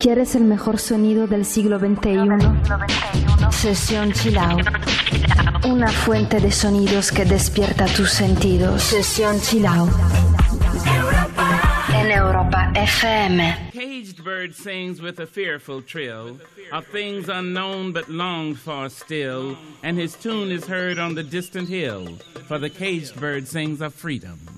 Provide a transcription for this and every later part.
¿Quieres el mejor sonido del siglo XXI? Sesión Chill Out. Una fuente de sonidos que despierta tus sentidos. Sesión Chill Out. En Europa FM. Caged bird sings with a fearful trill of things unknown but longed for still, and his tune is heard on the distant hill, for the caged bird sings of freedom.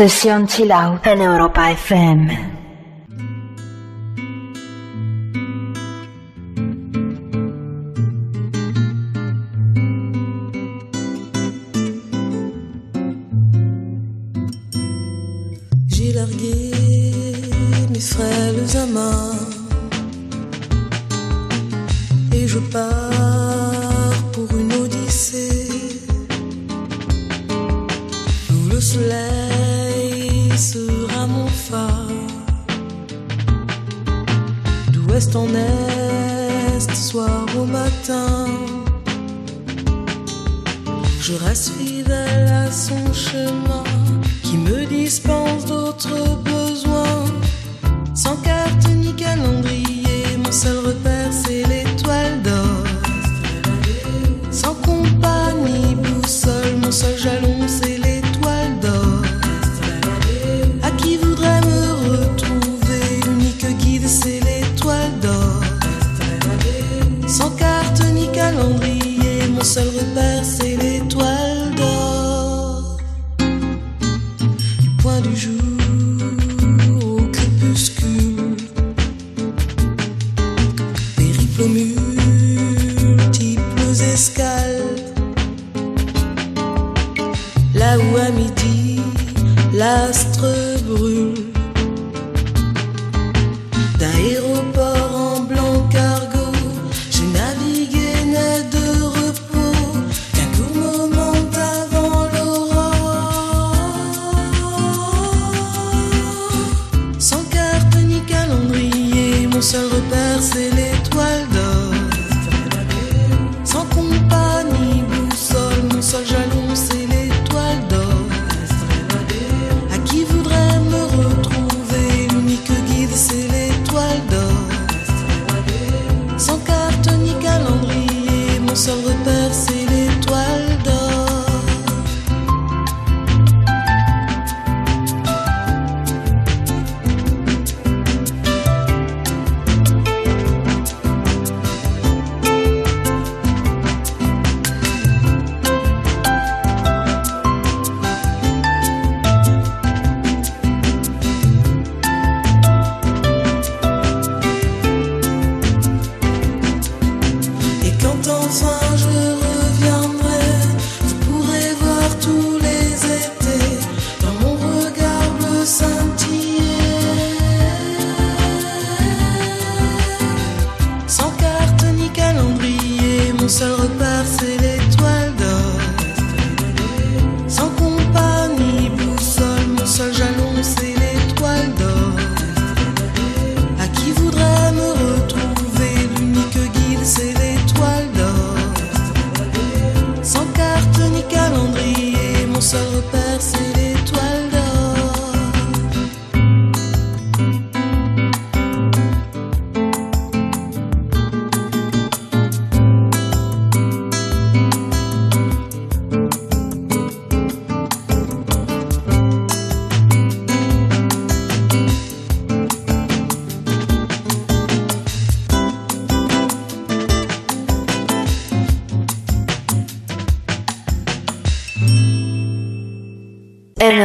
Sessione Chill Out in Europa FM.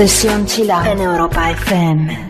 Sesión Chill Out en Europa FM.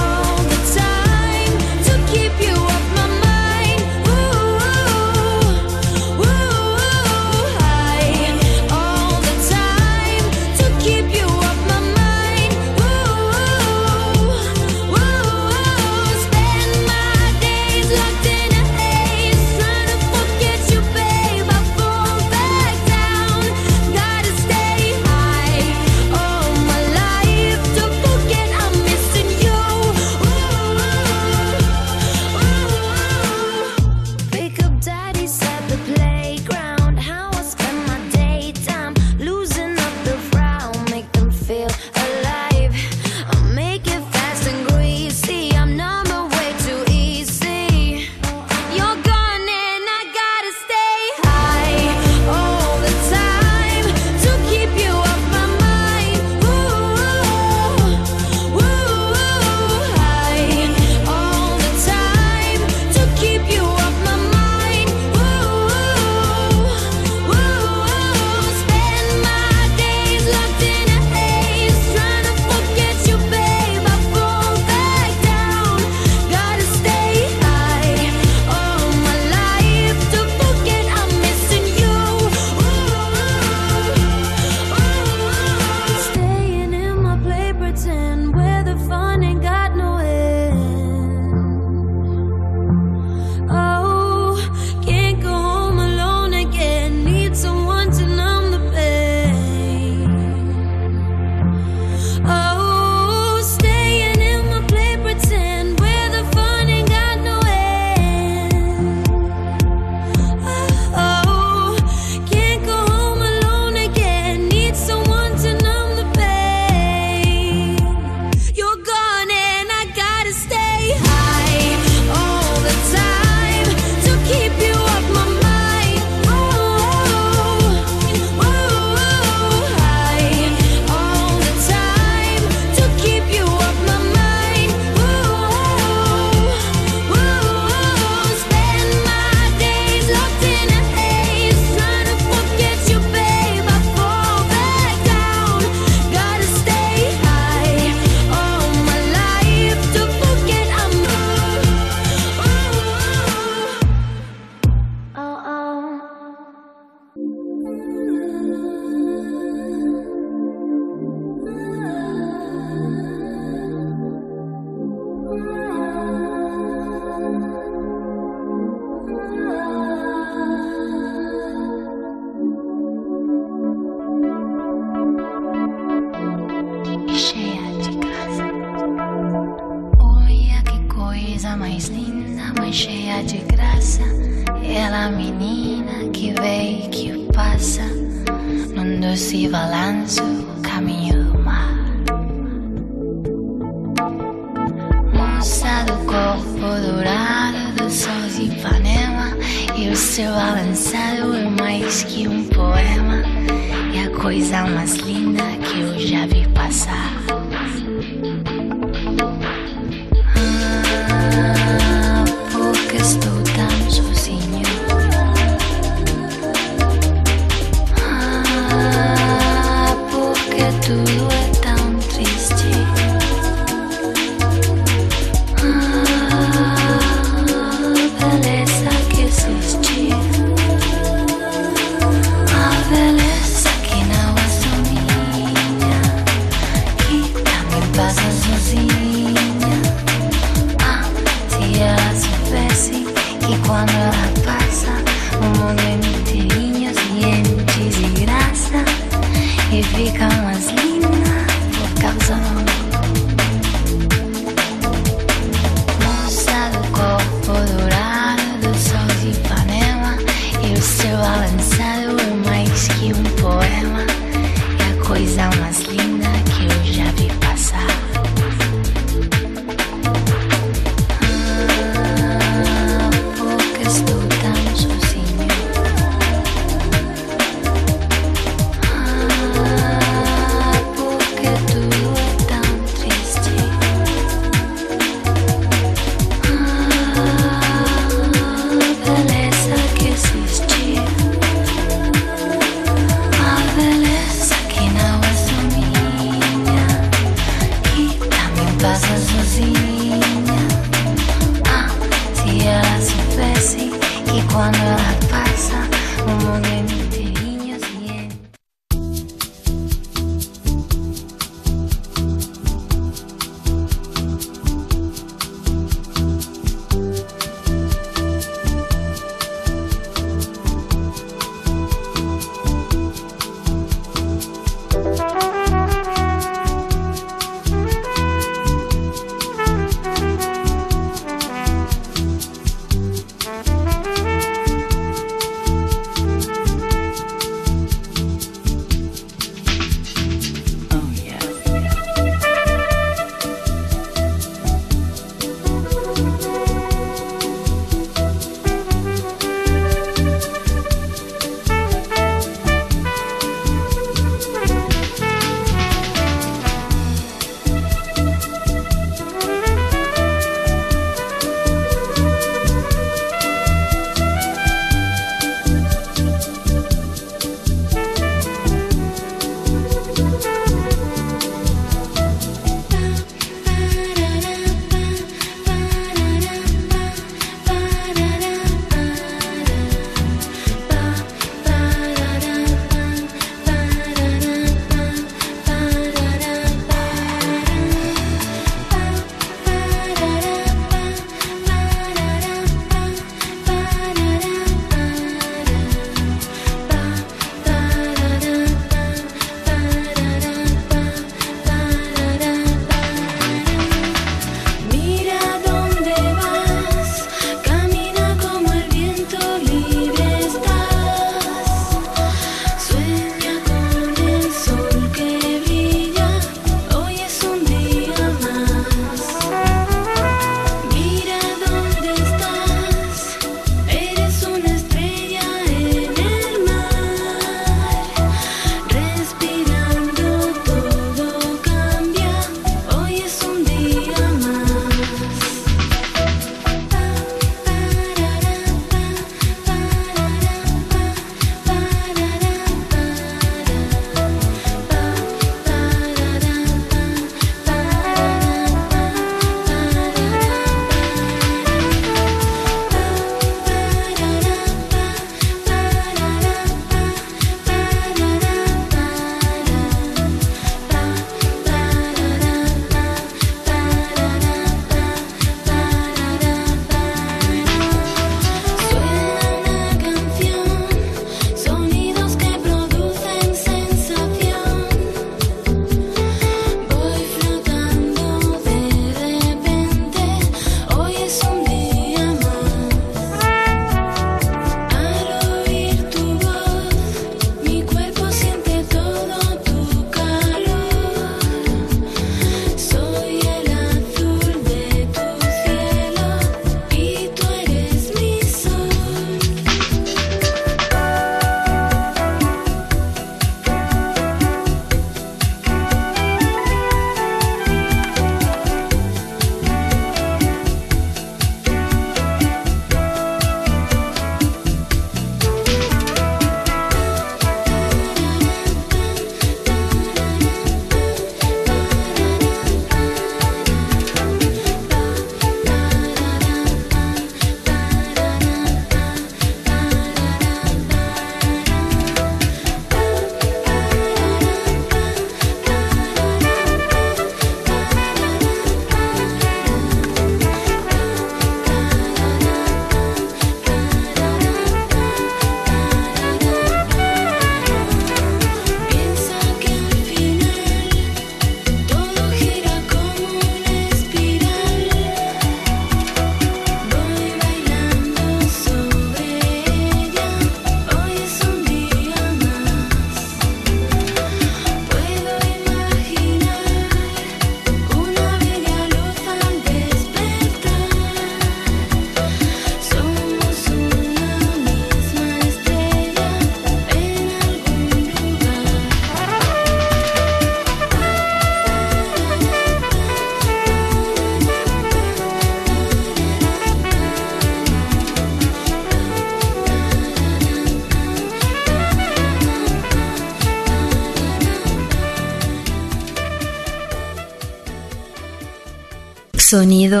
Sonido.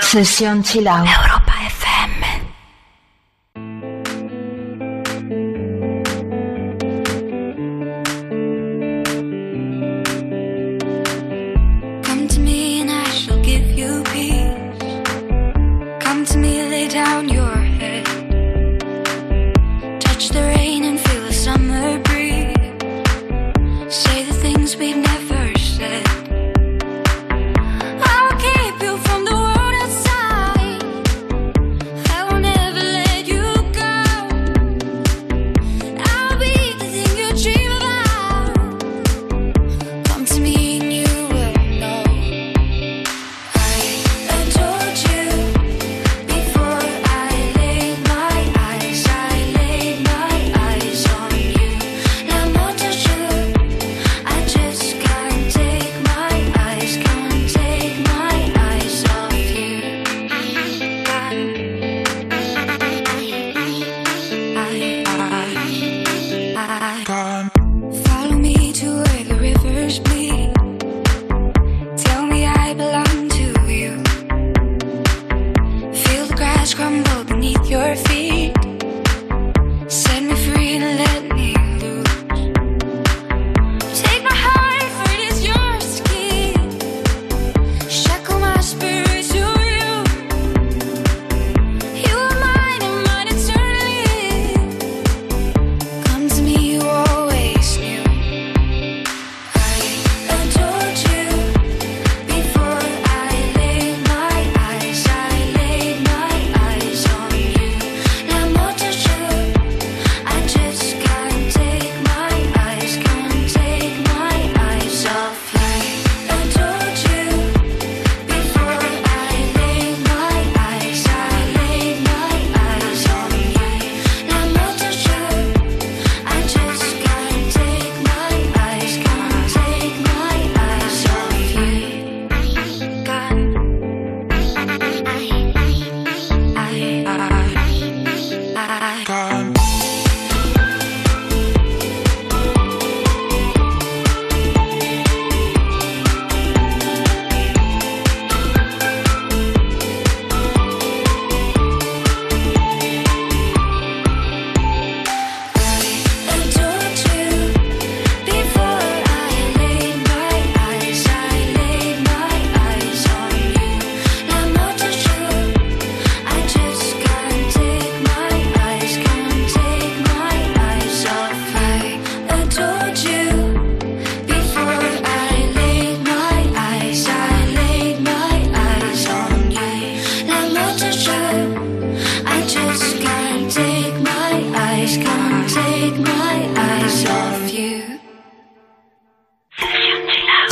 Sesión Chill Out.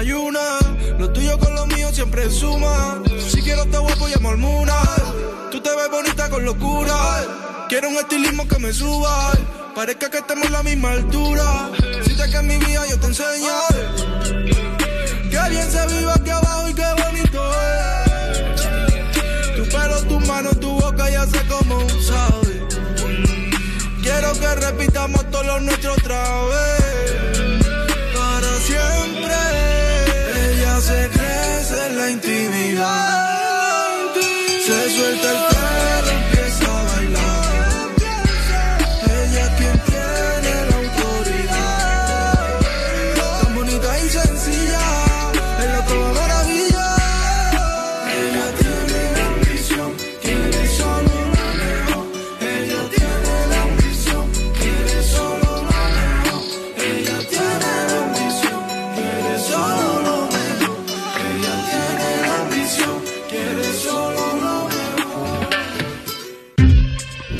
Lo tuyo con lo mío siempre suma. Si quiero te guapo llamo Almuna. Tú te ves bonita con locura. Quiero un estilismo que me suba. Parezca que estemos a la misma altura. Si te que en mi vida yo te enseño. Que bien se vive aquí abajo y qué bonito es. Tu pelo, tu mano, tu boca ya sé cómo sabe. Quiero que repitamos todos los nuestros otra vez. you are.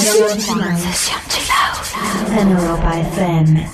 Sesión Chill Out Europa FM.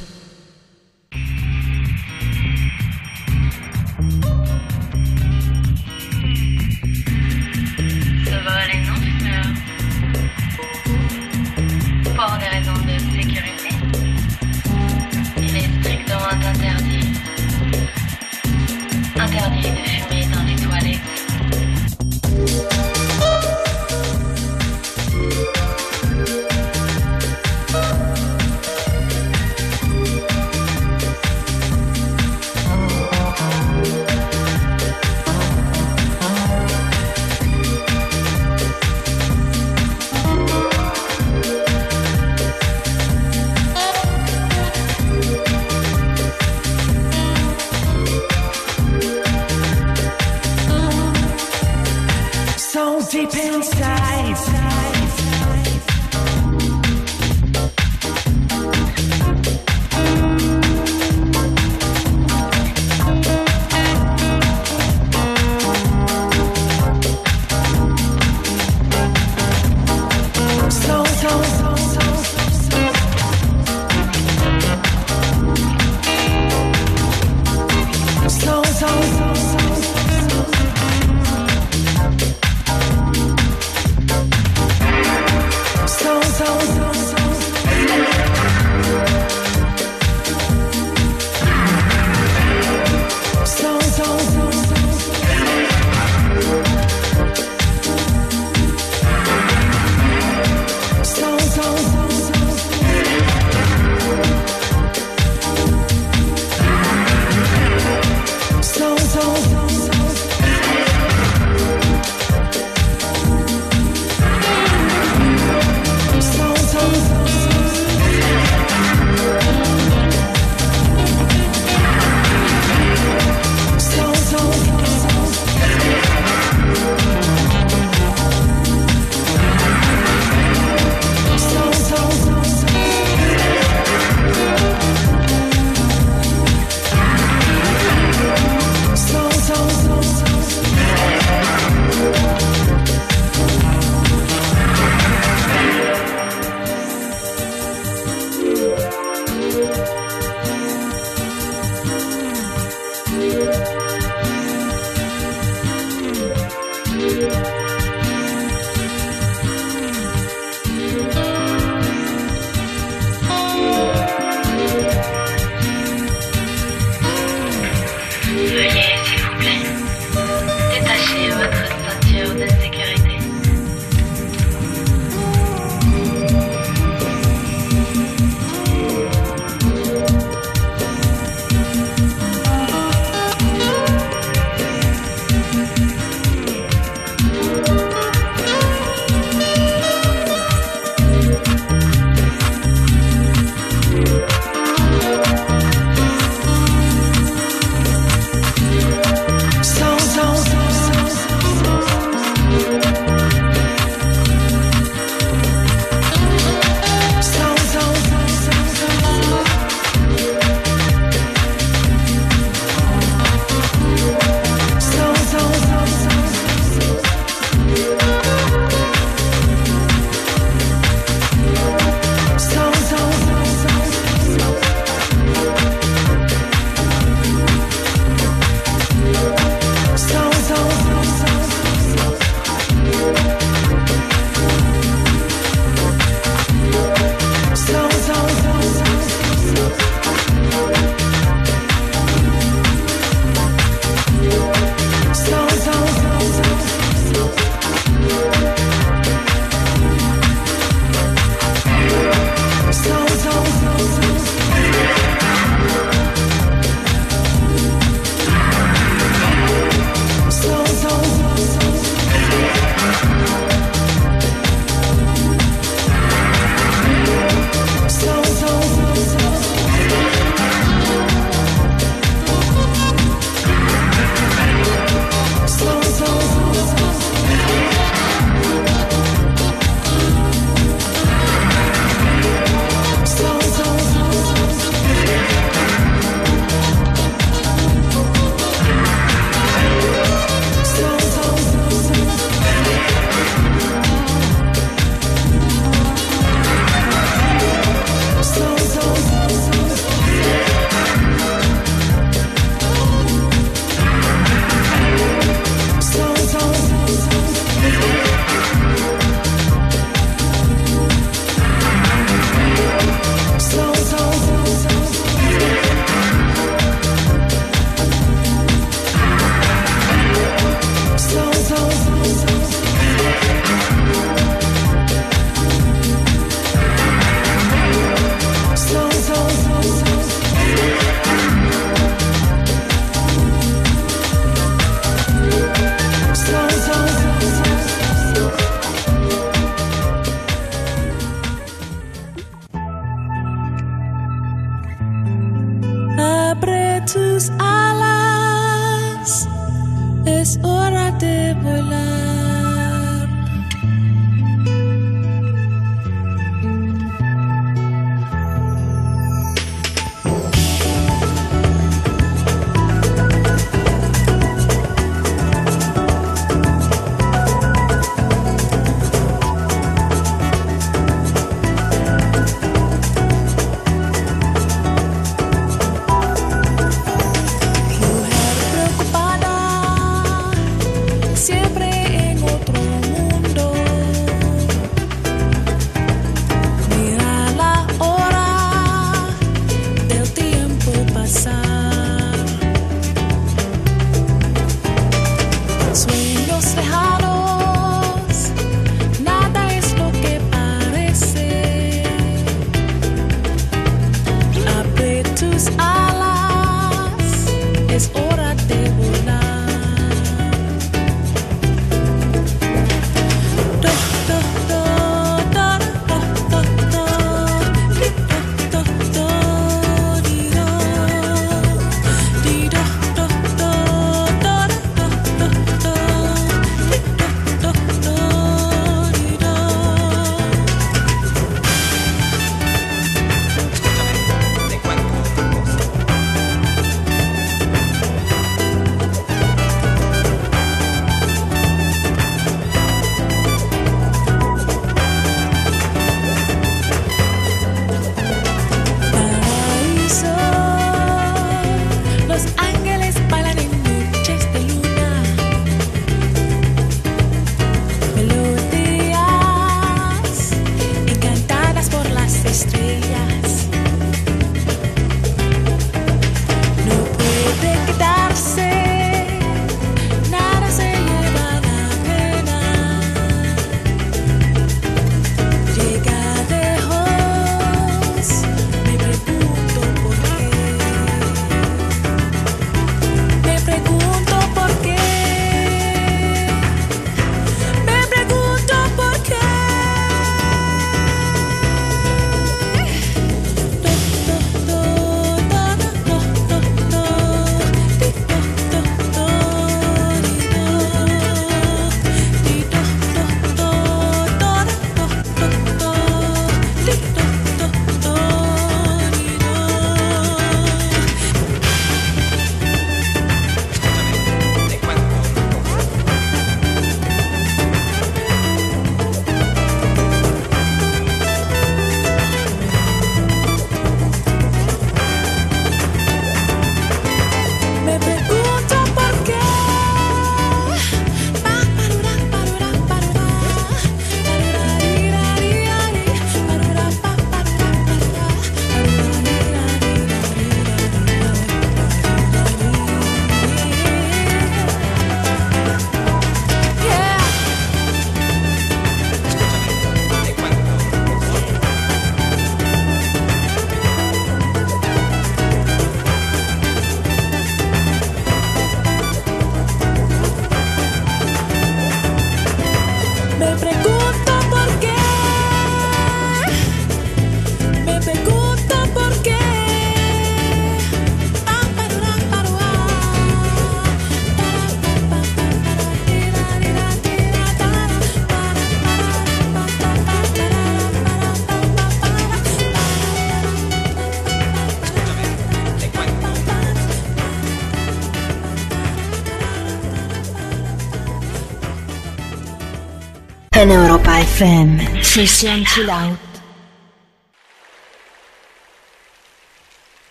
FM, sesión chill out.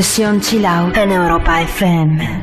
Sesión Chill Out en Europa FM.